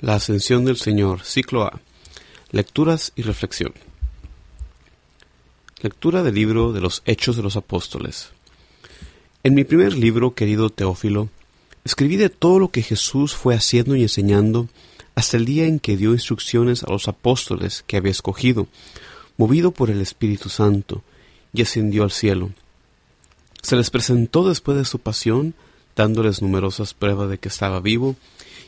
La Ascensión del Señor, ciclo A. Lecturas y reflexión. Lectura del libro de los Hechos de los Apóstoles. En mi primer libro, querido Teófilo, escribí de todo lo que Jesús fue haciendo y enseñando hasta el día en que dio instrucciones a los apóstoles que había escogido, movido por el Espíritu Santo, y ascendió al cielo. Se les presentó después de su pasión, dándoles numerosas pruebas de que estaba vivo,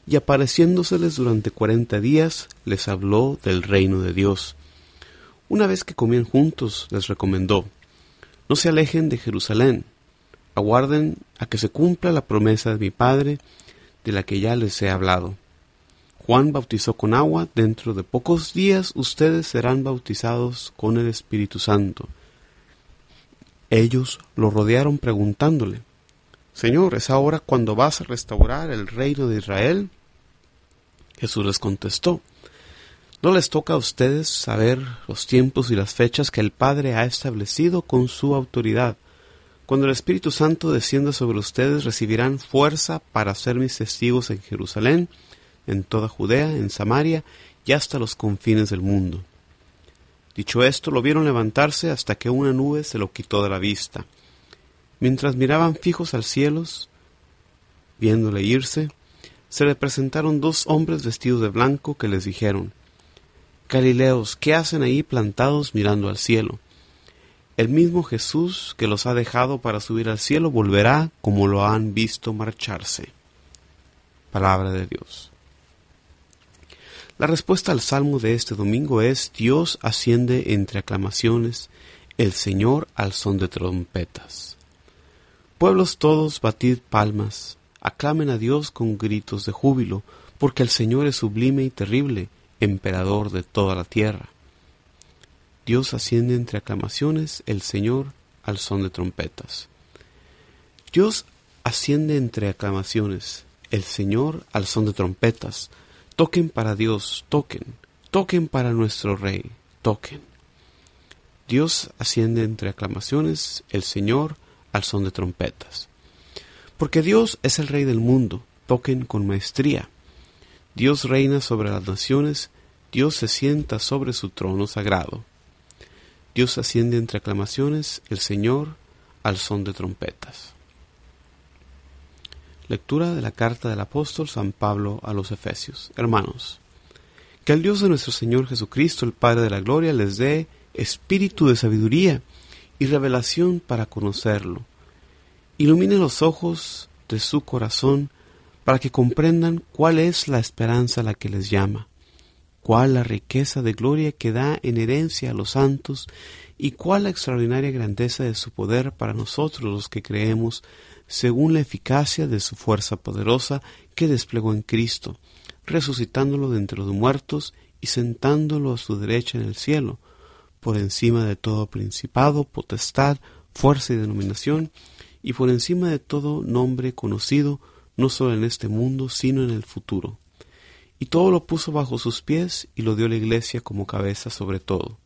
y apareciéndoseles durante cuarenta días, les habló del reino de Dios. Una vez que comían juntos, les recomendó, no se alejen de Jerusalén, aguarden a que se cumpla la promesa de mi Padre, de la que ya les he hablado. Juan bautizó con agua, dentro de pocos días ustedes serán bautizados con el Espíritu Santo. Ellos lo rodearon preguntándole, Señor, ¿es ahora cuando vas a restaurar el reino de Israel? Jesús les contestó, No les toca a ustedes saber los tiempos y las fechas que el Padre ha establecido con su autoridad. Cuando el Espíritu Santo descienda sobre ustedes recibirán fuerza para ser mis testigos en Jerusalén, en toda Judea, en Samaria y hasta los confines del mundo. Dicho esto, lo vieron levantarse hasta que una nube se lo quitó de la vista. Mientras miraban fijos al cielo, viéndole irse, se le presentaron dos hombres vestidos de blanco que les dijeron, Galileos, ¿qué hacen ahí plantados mirando al cielo? El mismo Jesús que los ha dejado para subir al cielo volverá como lo han visto marcharse. Palabra de Dios. La respuesta al salmo de este domingo es Dios asciende entre aclamaciones, el Señor al son de trompetas. Pueblos todos, batid palmas, aclamen a Dios con gritos de júbilo, porque el Señor es sublime y terrible, emperador de toda la tierra. Dios asciende entre aclamaciones, el Señor al son de trompetas. Dios asciende entre aclamaciones, el Señor al son de trompetas. Toquen para Dios, toquen, toquen para nuestro Rey, toquen. Dios asciende entre aclamaciones, el Señor al son de trompetas. Porque Dios es el Rey del mundo, toquen con maestría. Dios reina sobre las naciones, Dios se sienta sobre su trono sagrado. Dios asciende entre aclamaciones, el Señor al son de trompetas. Lectura de la carta del apóstol San Pablo a los Efesios. Hermanos, que el Dios de nuestro Señor Jesucristo, el Padre de la Gloria, les dé espíritu de sabiduría y revelación para conocerlo. Ilumine los ojos de su corazón para que comprendan cuál es la esperanza a la que les llama, cuál la riqueza de gloria que da en herencia a los santos y cuál la extraordinaria grandeza de su poder para nosotros los que creemos según la eficacia de su fuerza poderosa que desplegó en Cristo, resucitándolo de entre los muertos y sentándolo a su derecha en el cielo, por encima de todo principado, potestad, fuerza y denominación, y por encima de todo nombre conocido, no solo en este mundo, sino en el futuro. Y todo lo puso bajo sus pies y lo dio la iglesia como cabeza sobre todo.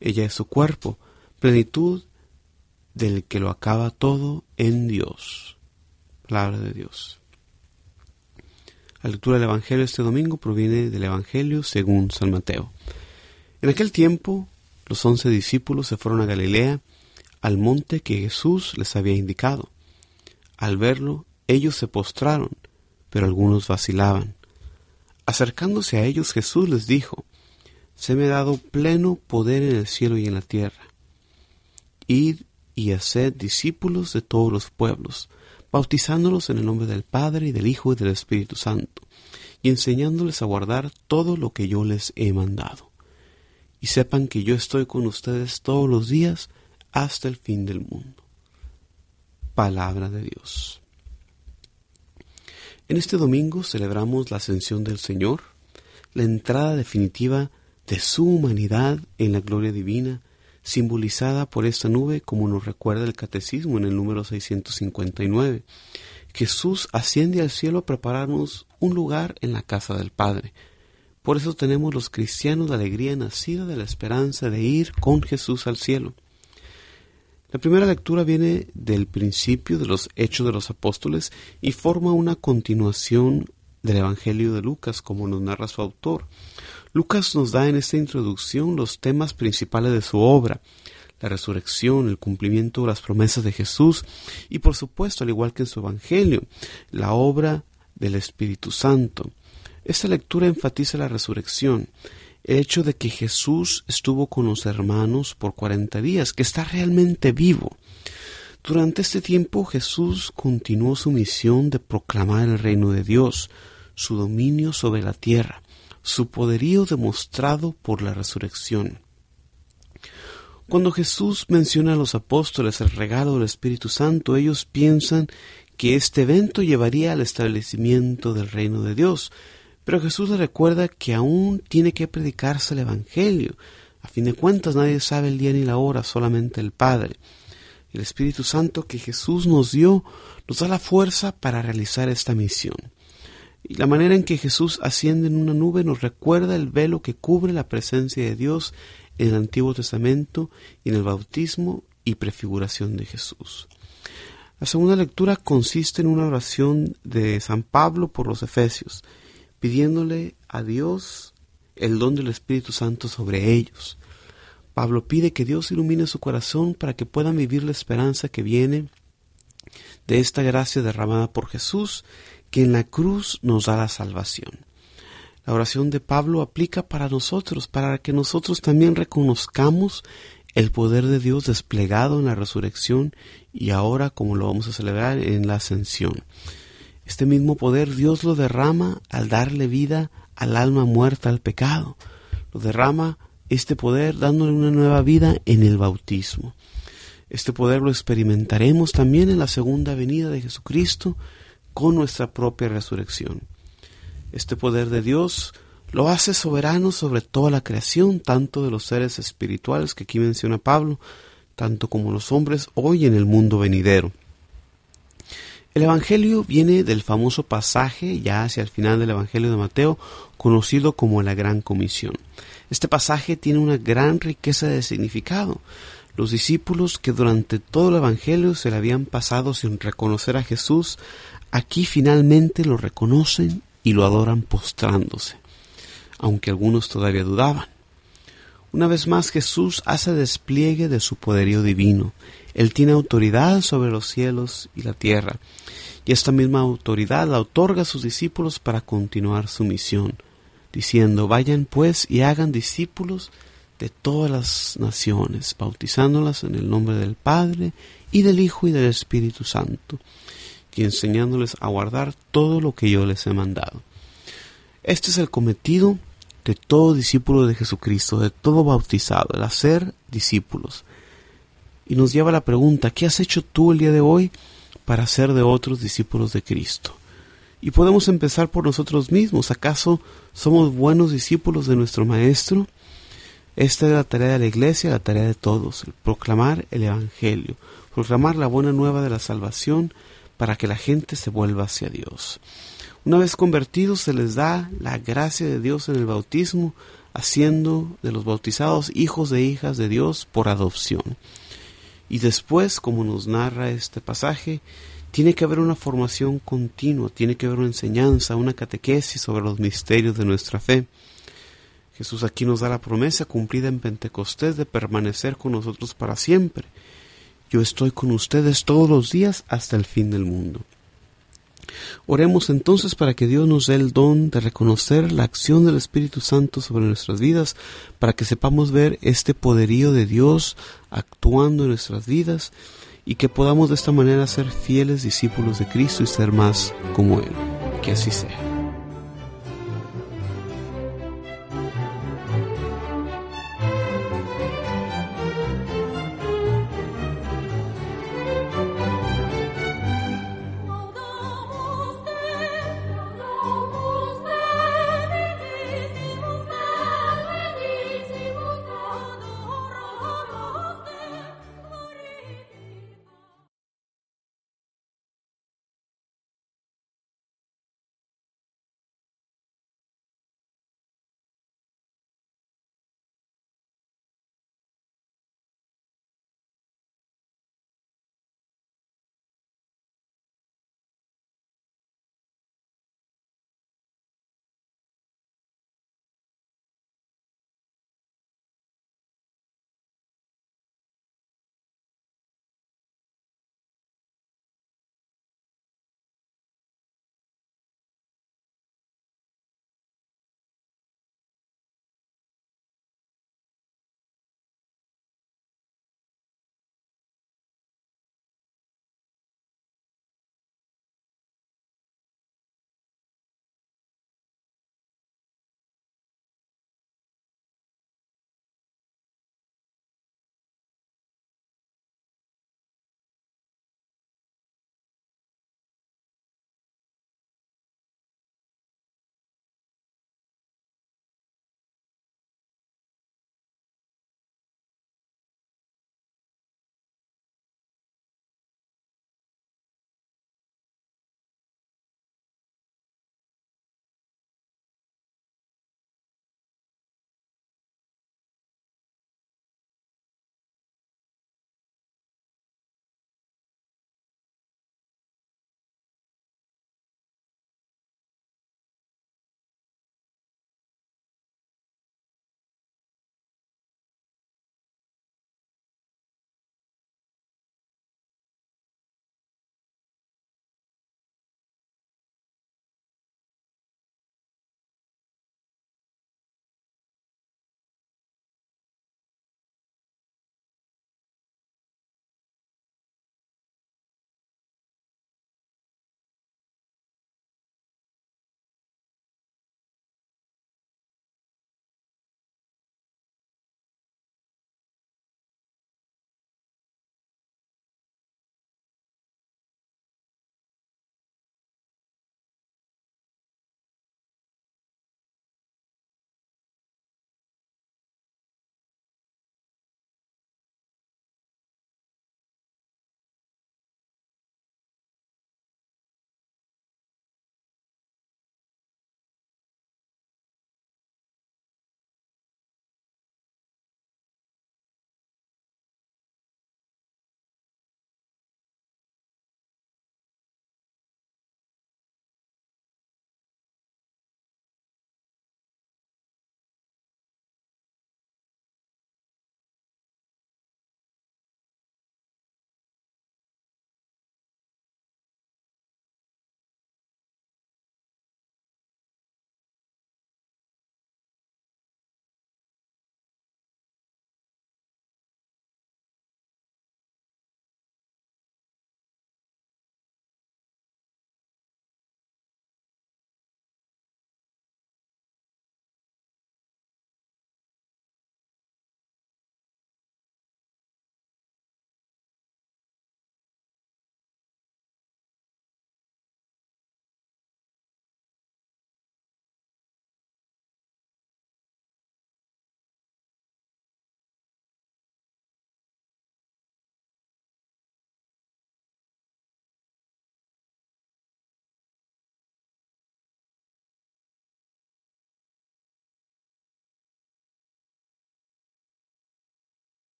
Ella es su cuerpo, plenitud del que lo acaba todo en Dios. Palabra de Dios. La lectura del Evangelio este domingo proviene del Evangelio según San Mateo. En aquel tiempo, los once discípulos se fueron a Galilea, al monte que Jesús les había indicado. Al verlo, ellos se postraron, pero algunos vacilaban. Acercándose a ellos, Jesús les dijo, Se me ha dado pleno poder en el cielo y en la tierra. Id y haced discípulos de todos los pueblos, bautizándolos en el nombre del Padre y del Hijo y del Espíritu Santo, y enseñándoles a guardar todo lo que yo les he mandado. Y sepan que yo estoy con ustedes todos los días hasta el fin del mundo. Palabra de Dios. En este domingo celebramos la ascensión del Señor, la entrada definitiva de su humanidad en la gloria divina, simbolizada por esta nube, como nos recuerda el Catecismo en el número 659. Jesús asciende al cielo a prepararnos un lugar en la casa del Padre. Por eso tenemos los cristianos la alegría nacida de la esperanza de ir con Jesús al cielo. La primera lectura viene del principio de los Hechos de los Apóstoles y forma una continuación del Evangelio de Lucas, como nos narra su autor. Lucas nos da en esta introducción los temas principales de su obra, la resurrección, el cumplimiento de las promesas de Jesús y por supuesto, al igual que en su Evangelio, la obra del Espíritu Santo. Esta lectura enfatiza la resurrección, el hecho de que Jesús estuvo con los hermanos por cuarenta días, que está realmente vivo. Durante este tiempo Jesús continuó su misión de proclamar el reino de Dios, su dominio sobre la tierra, su poderío demostrado por la resurrección. Cuando Jesús menciona a los apóstoles el regalo del Espíritu Santo, ellos piensan que este evento llevaría al establecimiento del reino de Dios, pero Jesús les recuerda que aún tiene que predicarse el Evangelio. A fin de cuentas nadie sabe el día ni la hora, solamente el Padre. El Espíritu Santo que Jesús nos dio nos da la fuerza para realizar esta misión. Y la manera en que Jesús asciende en una nube nos recuerda el velo que cubre la presencia de Dios en el Antiguo Testamento y en el bautismo y prefiguración de Jesús. La segunda lectura consiste en una oración de San Pablo por los Efesios, pidiéndole a Dios el don del Espíritu Santo sobre ellos. Pablo pide que Dios ilumine su corazón para que puedan vivir la esperanza que viene de esta gracia derramada por Jesús, que en la cruz nos da la salvación. La oración de Pablo aplica para nosotros, para que nosotros también reconozcamos el poder de Dios desplegado en la resurrección y ahora, como lo vamos a celebrar, en la ascensión. Este mismo poder Dios lo derrama al darle vida al alma muerta al pecado. Lo derrama este poder dándole una nueva vida en el bautismo. Este poder lo experimentaremos también en la segunda venida de Jesucristo con nuestra propia resurrección. Este poder de Dios lo hace soberano sobre toda la creación, tanto de los seres espirituales que aquí menciona Pablo, tanto como los hombres hoy en el mundo venidero. El Evangelio viene del famoso pasaje, ya hacia el final del Evangelio de Mateo, conocido como la Gran Comisión. Este pasaje tiene una gran riqueza de significado. Los discípulos que durante todo el Evangelio se le habían pasado sin reconocer a Jesús, aquí finalmente lo reconocen y lo adoran postrándose, aunque algunos todavía dudaban. Una vez más Jesús hace despliegue de su poderío divino. Él tiene autoridad sobre los cielos y la tierra, y esta misma autoridad la otorga a sus discípulos para continuar su misión, diciendo, vayan pues y hagan discípulos de todas las naciones, bautizándolas en el nombre del Padre y del Hijo y del Espíritu Santo, y enseñándoles a guardar todo lo que yo les he mandado. Este es el cometido de todo discípulo de Jesucristo, de todo bautizado, el hacer discípulos. Y nos lleva a la pregunta, ¿qué has hecho tú el día de hoy para ser de otros discípulos de Cristo? Y podemos empezar por nosotros mismos. ¿Acaso somos buenos discípulos de nuestro Maestro? Esta es la tarea de la iglesia, la tarea de todos, proclamar el Evangelio, proclamar la buena nueva de la salvación para que la gente se vuelva hacia Dios. Una vez convertidos se les da la gracia de Dios en el bautismo, haciendo de los bautizados hijos e hijas de Dios por adopción. Y después, como nos narra este pasaje, tiene que haber una formación continua, tiene que haber una enseñanza, una catequesis sobre los misterios de nuestra fe. Jesús aquí nos da la promesa cumplida en Pentecostés de permanecer con nosotros para siempre. Yo estoy con ustedes todos los días hasta el fin del mundo. Oremos entonces para que Dios nos dé el don de reconocer la acción del Espíritu Santo sobre nuestras vidas, para que sepamos ver este poderío de Dios actuando en nuestras vidas y que podamos de esta manera ser fieles discípulos de Cristo y ser más como Él. Que así sea.